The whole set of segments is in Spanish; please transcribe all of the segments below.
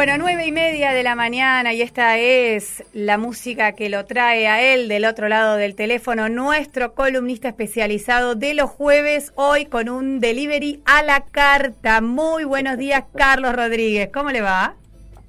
Bueno, nueve y media de la mañana y esta es la música que lo trae a él del otro lado del teléfono, nuestro columnista especializado de los jueves, hoy con un delivery a la carta. Muy buenos días, Carlos Rodríguez. ¿Cómo le va?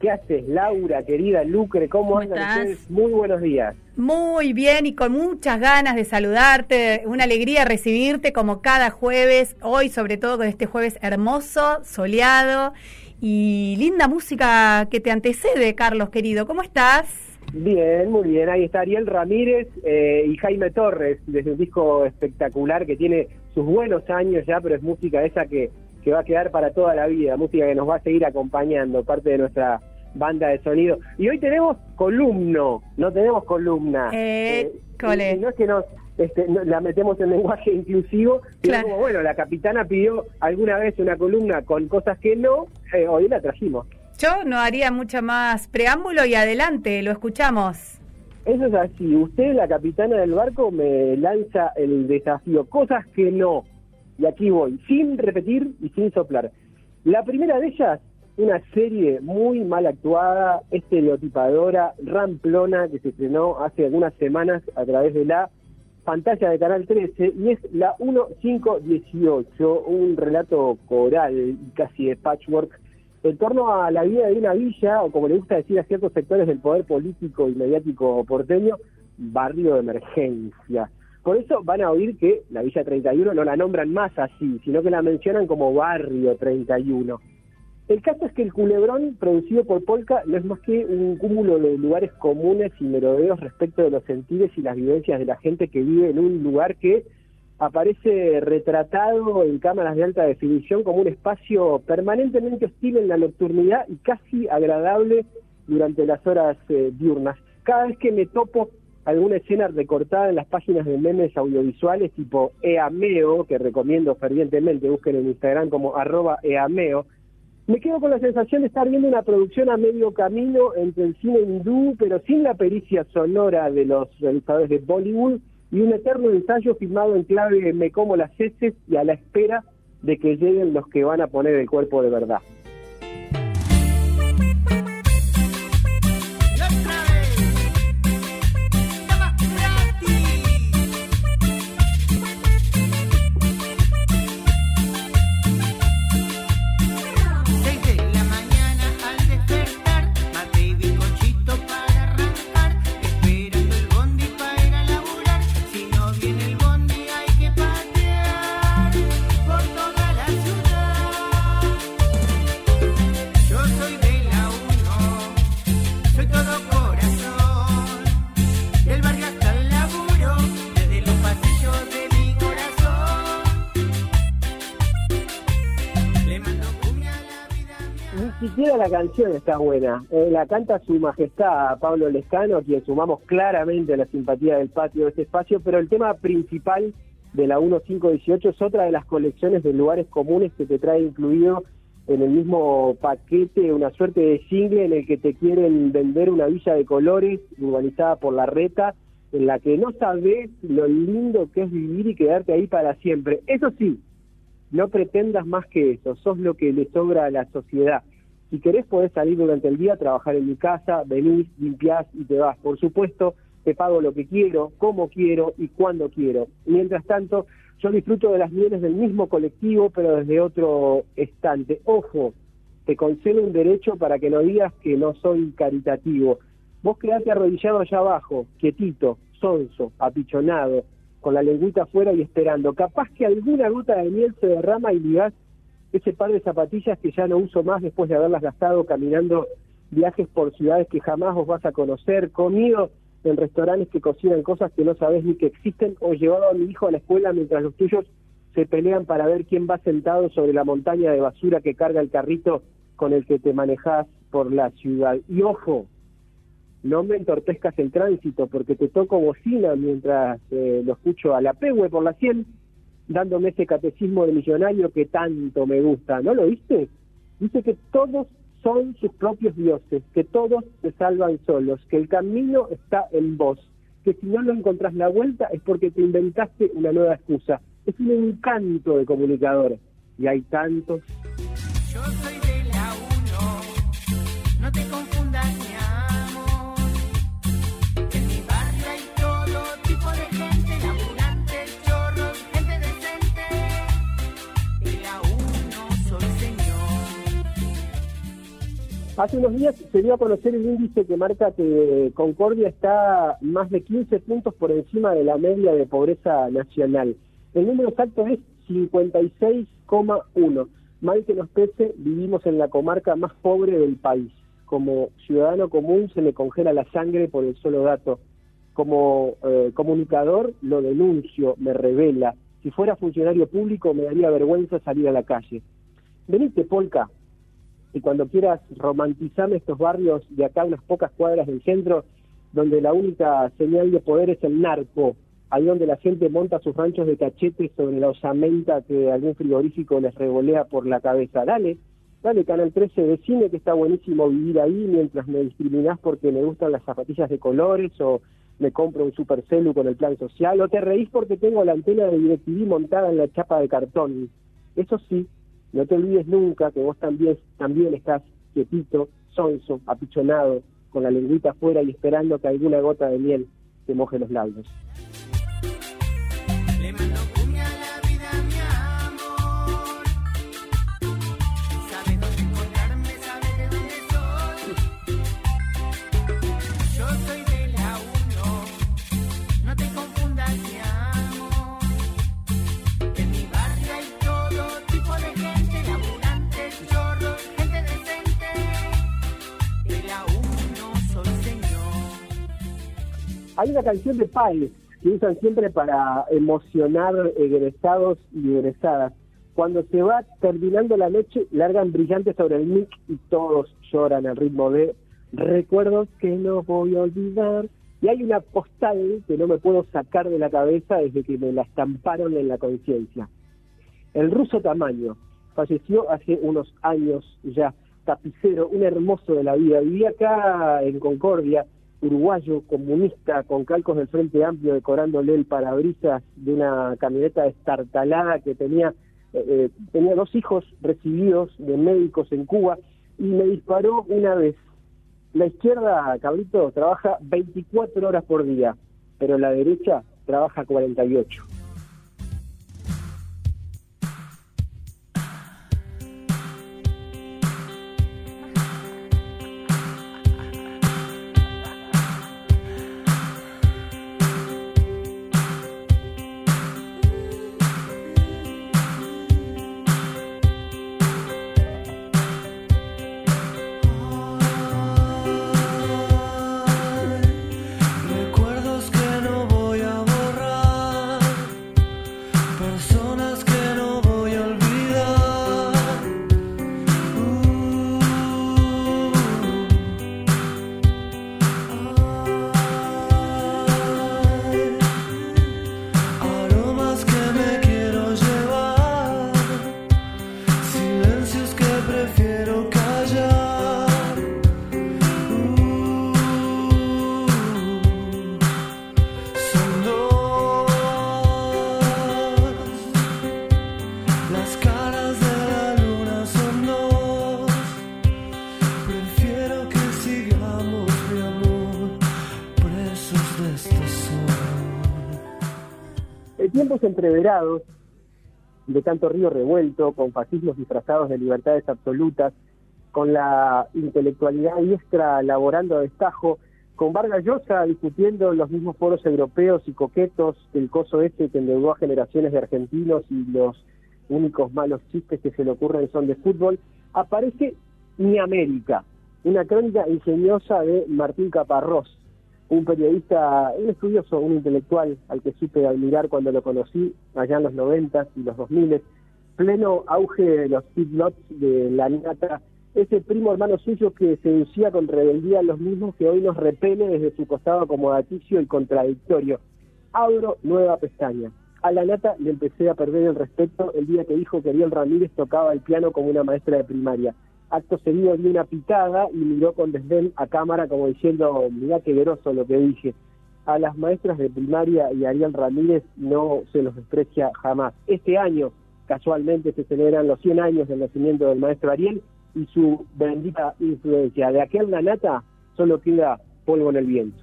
¿Qué haces, Laura, querida Lucre? ¿Cómo, andan ustedes? Muy buenos días. Muy bien y con muchas ganas de saludarte, una alegría recibirte como cada jueves, hoy sobre todo con este jueves hermoso, soleado y linda música que te antecede, Carlos, querido. ¿Cómo estás? Bien, muy bien. Ahí está Ariel Ramírez eh, y Jaime Torres, desde un disco espectacular que tiene sus buenos años ya, pero es música esa que, que va a quedar para toda la vida, música que nos va a seguir acompañando, parte de nuestra banda de sonido. Y hoy tenemos columno, no tenemos columna. Eh, eh, no es que nos este, la metemos en lenguaje inclusivo, pero como, bueno, la capitana pidió alguna vez una columna con cosas que no, eh, hoy la trajimos. Yo no haría mucho más preámbulo y adelante, lo escuchamos. Eso es así, usted, la capitana del barco, me lanza el desafío, cosas que no, y aquí voy, sin repetir y sin soplar. La primera de ellas, una serie muy mal actuada, estereotipadora, ramplona, que se estrenó hace algunas semanas a través de la pantalla de Canal 13 y es la 1518, un relato coral casi de patchwork en torno a la vida de una villa, o como le gusta decir a ciertos sectores del poder político y mediático porteño, barrio de emergencia. Por eso van a oír que la Villa 31 no la nombran más así, sino que la mencionan como Barrio 31. El caso es que el culebrón producido por Polka no es más que un cúmulo de lugares comunes y merodeos respecto de los sentidos y las vivencias de la gente que vive en un lugar que aparece retratado en cámaras de alta definición como un espacio permanentemente hostil en la nocturnidad y casi agradable durante las horas eh, diurnas. Cada vez que me topo alguna escena recortada en las páginas de memes audiovisuales tipo EAMEO, que recomiendo fervientemente, busquen en Instagram como arroba EAMEO, me quedo con la sensación de estar viendo una producción a medio camino entre el cine hindú, pero sin la pericia sonora de los realizadores de Bollywood, y un eterno ensayo filmado en clave me como las heces y a la espera de que lleguen los que van a poner el cuerpo de verdad. La canción está buena. Eh, la canta su majestad Pablo Lescano, a quien sumamos claramente la simpatía del patio de este espacio, pero el tema principal de la 1518 es otra de las colecciones de lugares comunes que te trae incluido en el mismo paquete una suerte de single en el que te quieren vender una villa de colores urbanizada por la reta, en la que no sabes lo lindo que es vivir y quedarte ahí para siempre. Eso sí, no pretendas más que eso, sos lo que le sobra a la sociedad. Si querés podés salir durante el día, trabajar en mi casa, venís, limpiás y te vas. Por supuesto, te pago lo que quiero, como quiero y cuando quiero. Mientras tanto, yo disfruto de las mieles del mismo colectivo, pero desde otro estante. Ojo, te concedo un derecho para que no digas que no soy caritativo. Vos quedate arrodillado allá abajo, quietito, sonso, apichonado, con la lengüita afuera y esperando. Capaz que alguna gota de miel se derrama y ligás ese par de zapatillas que ya no uso más después de haberlas gastado caminando viajes por ciudades que jamás os vas a conocer, comido en restaurantes que cocinan cosas que no sabes ni que existen, o llevado a mi hijo a la escuela mientras los tuyos se pelean para ver quién va sentado sobre la montaña de basura que carga el carrito con el que te manejas por la ciudad. Y ojo, no me entorpezcas el tránsito porque te toco bocina mientras eh, lo escucho a la pegue por la 100 dándome ese catecismo de millonario que tanto me gusta, ¿no lo viste? Dice que todos son sus propios dioses, que todos se salvan solos, que el camino está en vos, que si no lo encontrás la vuelta es porque te inventaste una nueva excusa. Es un encanto de comunicadores y hay tantos. Hace unos días se dio a conocer el índice que marca que Concordia está más de 15 puntos por encima de la media de pobreza nacional. El número exacto es 56,1. Mal que nos pese, vivimos en la comarca más pobre del país. Como ciudadano común se me congela la sangre por el solo dato. Como eh, comunicador lo denuncio, me revela. Si fuera funcionario público me daría vergüenza salir a la calle. Venite, Polka, y cuando quieras romantizar estos barrios de acá unas pocas cuadras del centro, donde la única señal de poder es el narco, ahí donde la gente monta sus ranchos de cachetes sobre la osamenta que algún frigorífico les revolea por la cabeza. Dale, dale Canal 13, decime que está buenísimo vivir ahí mientras me discriminás porque me gustan las zapatillas de colores o me compro un supercelu con el plan social o te reís porque tengo la antena de DirecTV montada en la chapa de cartón. Eso sí, no te olvides nunca que vos también, también estás quietito, sonso, apichonado, con la lengüita afuera y esperando que alguna gota de miel te moje los labios. Hay una canción de Pais que usan siempre para emocionar egresados y egresadas. Cuando se va terminando la noche, largan brillantes sobre el mic y todos lloran al ritmo de recuerdos que no voy a olvidar. Y hay una postal que no me puedo sacar de la cabeza desde que me la estamparon en la conciencia. El ruso Tamaño falleció hace unos años ya, tapicero, un hermoso de la vida. Vivía acá en Concordia, uruguayo comunista con calcos del Frente Amplio decorándole el parabrisas de una camioneta destartalada que tenía eh, eh, tenía dos hijos recibidos de médicos en Cuba y me disparó una vez. La izquierda, cabrito, trabaja 24 horas por día, pero la derecha trabaja 48. De tanto río revuelto, con fascismos disfrazados de libertades absolutas, con la intelectualidad diestra laborando a destajo, con Vargas Llosa discutiendo los mismos foros europeos y coquetos del coso este que endeudó a generaciones de argentinos y los únicos malos chistes que se le ocurren son de fútbol, aparece Mi América, una crónica ingeniosa de Martín Caparrós, un periodista, un estudioso, un intelectual al que supe admirar cuando lo conocí allá en los 90 y los 2000, pleno auge de los feedlots de la nata, ese primo hermano suyo que seducía con rebeldía a los mismos que hoy nos repele desde su costado acomodaticio y contradictorio. Abro nueva pestaña. A la nata le empecé a perder el respeto el día que dijo que Ariel Ramírez tocaba el piano como una maestra de primaria acto seguido dio una picada y miró con desdén a cámara como diciendo, mirá qué groso lo que dije. A las maestras de primaria y Ariel Ramírez no se los desprecia jamás. Este año, casualmente, se celebran los 100 años del nacimiento del maestro Ariel y su bendita influencia. De aquel la nata solo queda polvo en el viento.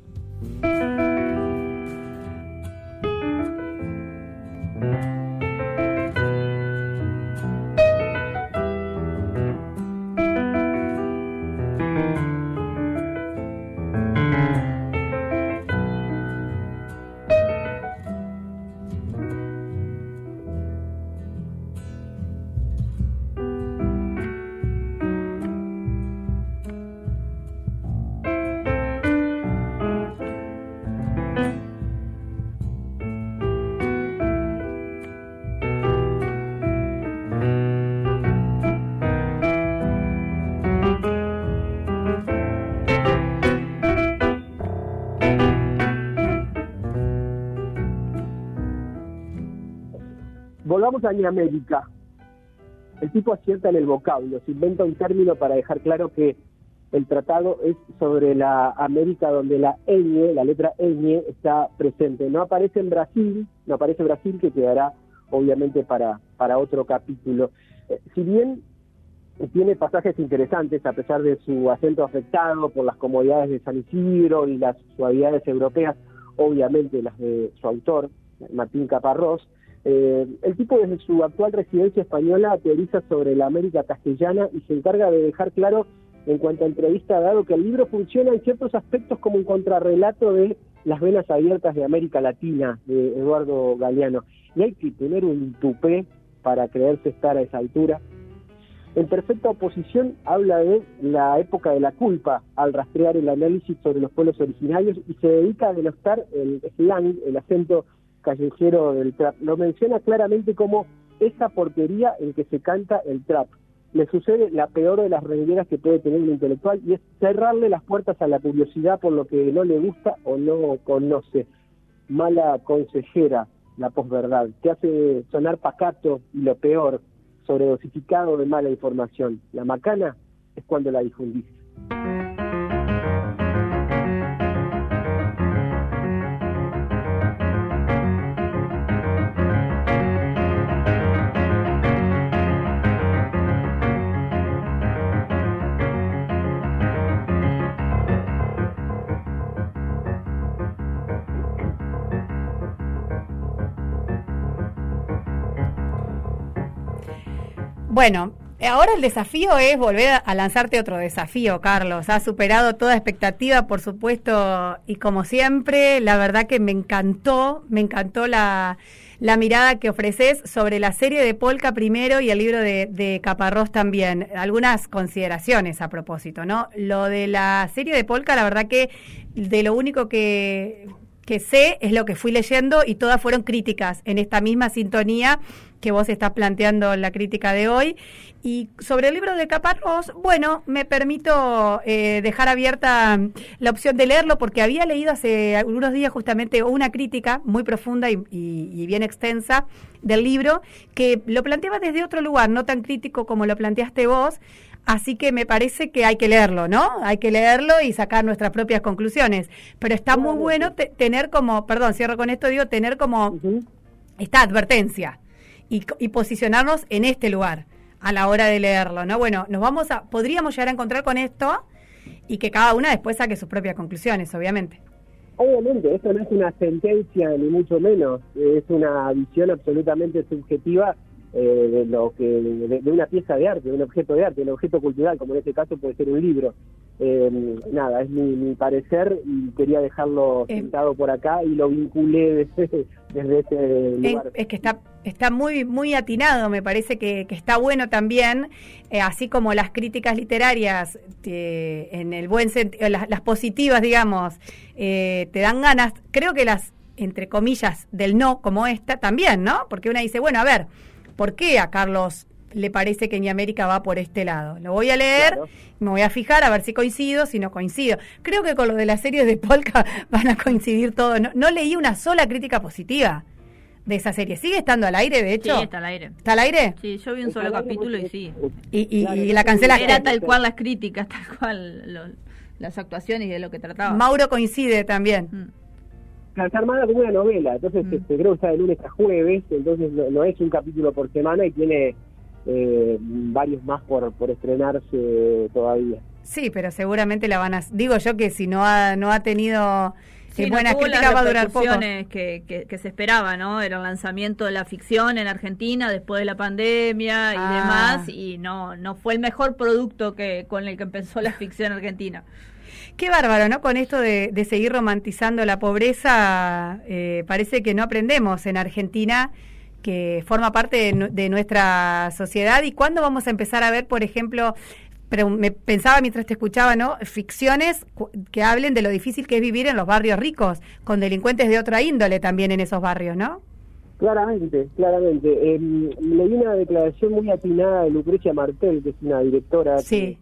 Volvamos a América. El tipo acierta en el vocablo, se inventa un término para dejar claro que el tratado es sobre la América donde la ñ, la letra ñ, está presente. No aparece en Brasil, no aparece Brasil, que quedará obviamente para, para otro capítulo. Eh, si bien tiene pasajes interesantes, a pesar de su acento afectado por las comodidades de San Isidro y las suavidades europeas, obviamente las de su autor, Martín Caparrós, eh, el tipo desde su actual residencia española teoriza sobre la América castellana y se encarga de dejar claro en cuanto a entrevista dado que el libro funciona en ciertos aspectos como un contrarrelato de Las venas abiertas de América Latina de Eduardo Galeano. Y hay que tener un tupé para creerse estar a esa altura. En perfecta oposición habla de la época de la culpa al rastrear el análisis sobre los pueblos originarios y se dedica a denostar el slang, el acento callejero del trap. Lo menciona claramente como esa porquería en que se canta el trap. Le sucede la peor de las rengueras que puede tener un intelectual y es cerrarle las puertas a la curiosidad por lo que no le gusta o no conoce. Mala consejera, la posverdad, que hace sonar pacato y lo peor, sobredosificado de mala información. La macana es cuando la difundís. Bueno, ahora el desafío es volver a lanzarte otro desafío, Carlos. Has superado toda expectativa, por supuesto, y como siempre, la verdad que me encantó, me encantó la, mirada que ofreces sobre la serie de Polka primero y el libro de, de, Caparrós también. Algunas consideraciones a propósito, ¿no? Lo de la serie de Polka, la verdad que de lo único que, que sé es lo que fui leyendo y todas fueron críticas en esta misma sintonía que vos estás planteando la crítica de hoy. Y sobre el libro de Caparrós, bueno, me permito eh, dejar abierta la opción de leerlo porque había leído hace algunos días justamente una crítica muy profunda y, bien extensa del libro que lo planteaba desde otro lugar, no tan crítico como lo planteaste vos. Así que me parece que hay que leerlo, ¿no? Hay que leerlo y sacar nuestras propias conclusiones. Pero está muy bueno tener como, perdón, cierro con esto, digo, tener como esta advertencia y, posicionarnos en este lugar a la hora de leerlo, ¿no? Bueno, nos vamos a, podríamos llegar a encontrar con esto y que cada una después saque sus propias conclusiones, obviamente. Obviamente, esto no es una sentencia ni mucho menos, es una visión absolutamente subjetiva eh, de lo que de, una pieza de arte, de un objeto de arte, un objeto cultural, como en este caso puede ser un libro. Eh, nada, es mi, parecer y quería dejarlo eh, sentado por acá y lo vinculé desde, ese lugar. Es, que está está muy muy atinado, me parece que, está bueno también, así como las críticas literarias en el buen sentido, las, las, positivas, digamos, te dan ganas, creo que las entre comillas del no como esta también, ¿no? Porque una dice, bueno, a ver, ¿Por qué a Carlos le parece que América va por este lado? Lo voy a leer, me voy a fijar a ver si coincido, si no coincido. Creo que con lo de las series de Polka van a coincidir todos. No, leí una sola crítica positiva de esa serie. ¿Sigue estando al aire, de hecho? Sí, está al aire. ¿Está al aire? Sí, yo vi un solo capítulo y sí. Y, la cancelaste. Era tal cual las críticas, tal cual las actuaciones y de lo que trataba. Mauro coincide también. Mm está armada como una novela, entonces mm. este, creo que está de lunes a jueves, entonces no, es un capítulo por semana y tiene eh, varios más por, por estrenarse todavía. Sí, pero seguramente la van a... Digo yo que si no ha, no ha tenido... Sí, buenas críticas va a durar poco. Que, que, que, se esperaba, ¿no? Era el lanzamiento de la ficción en Argentina después de la pandemia y ah. demás, y no, no fue el mejor producto que con el que empezó la ficción argentina. Qué bárbaro, ¿no? Con esto de, seguir romantizando la pobreza, eh, parece que no aprendemos en Argentina que forma parte de, nuestra sociedad y cuándo vamos a empezar a ver, por ejemplo, pero me pensaba mientras te escuchaba, ¿no? Ficciones que hablen de lo difícil que es vivir en los barrios ricos, con delincuentes de otra índole también en esos barrios, ¿no? Claramente, claramente. Eh, leí una declaración muy atinada de Lucrecia Martel, que es una directora sí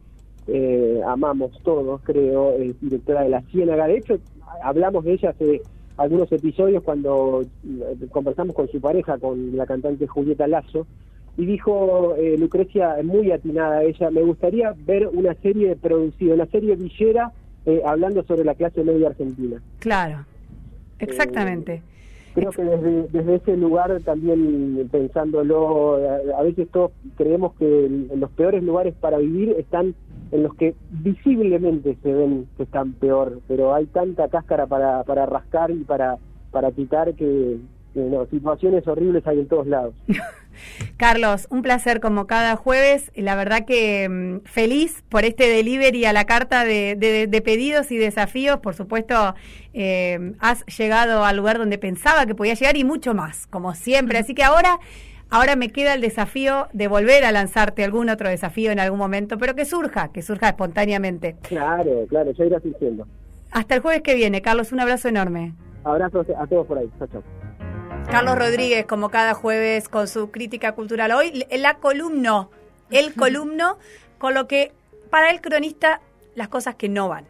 eh, amamos todos, creo, es directora de La Ciénaga. De hecho, hablamos de ella hace algunos episodios cuando eh, conversamos con su pareja, con la cantante Julieta Lazo, y dijo eh, Lucrecia, muy atinada ella, me gustaría ver una serie producida, una serie villera eh, hablando sobre la clase media argentina. Claro, exactamente. Creo que desde, desde ese lugar también pensándolo, a, veces todos creemos que los peores lugares para vivir están en los que visiblemente se ven que están peor, pero hay tanta cáscara para, para rascar y para, para quitar que, no, situaciones horribles hay en todos lados. Carlos, un placer como cada jueves. La verdad que mm, feliz por este delivery a la carta de, de, pedidos y desafíos. Por supuesto, eh, has llegado al lugar donde pensaba que podía llegar y mucho más, como siempre. Así que ahora Ahora me queda el desafío de volver a lanzarte algún otro desafío en algún momento, pero que surja, que surja espontáneamente. Claro, claro, ya irás diciendo. Hasta el jueves que viene, Carlos, un abrazo enorme. Abrazo a todos por ahí. Chao, chao. Carlos Rodríguez, como cada jueves, con su crítica cultural. Hoy, la columna, el columno, con lo que para el cronista, las cosas que no van.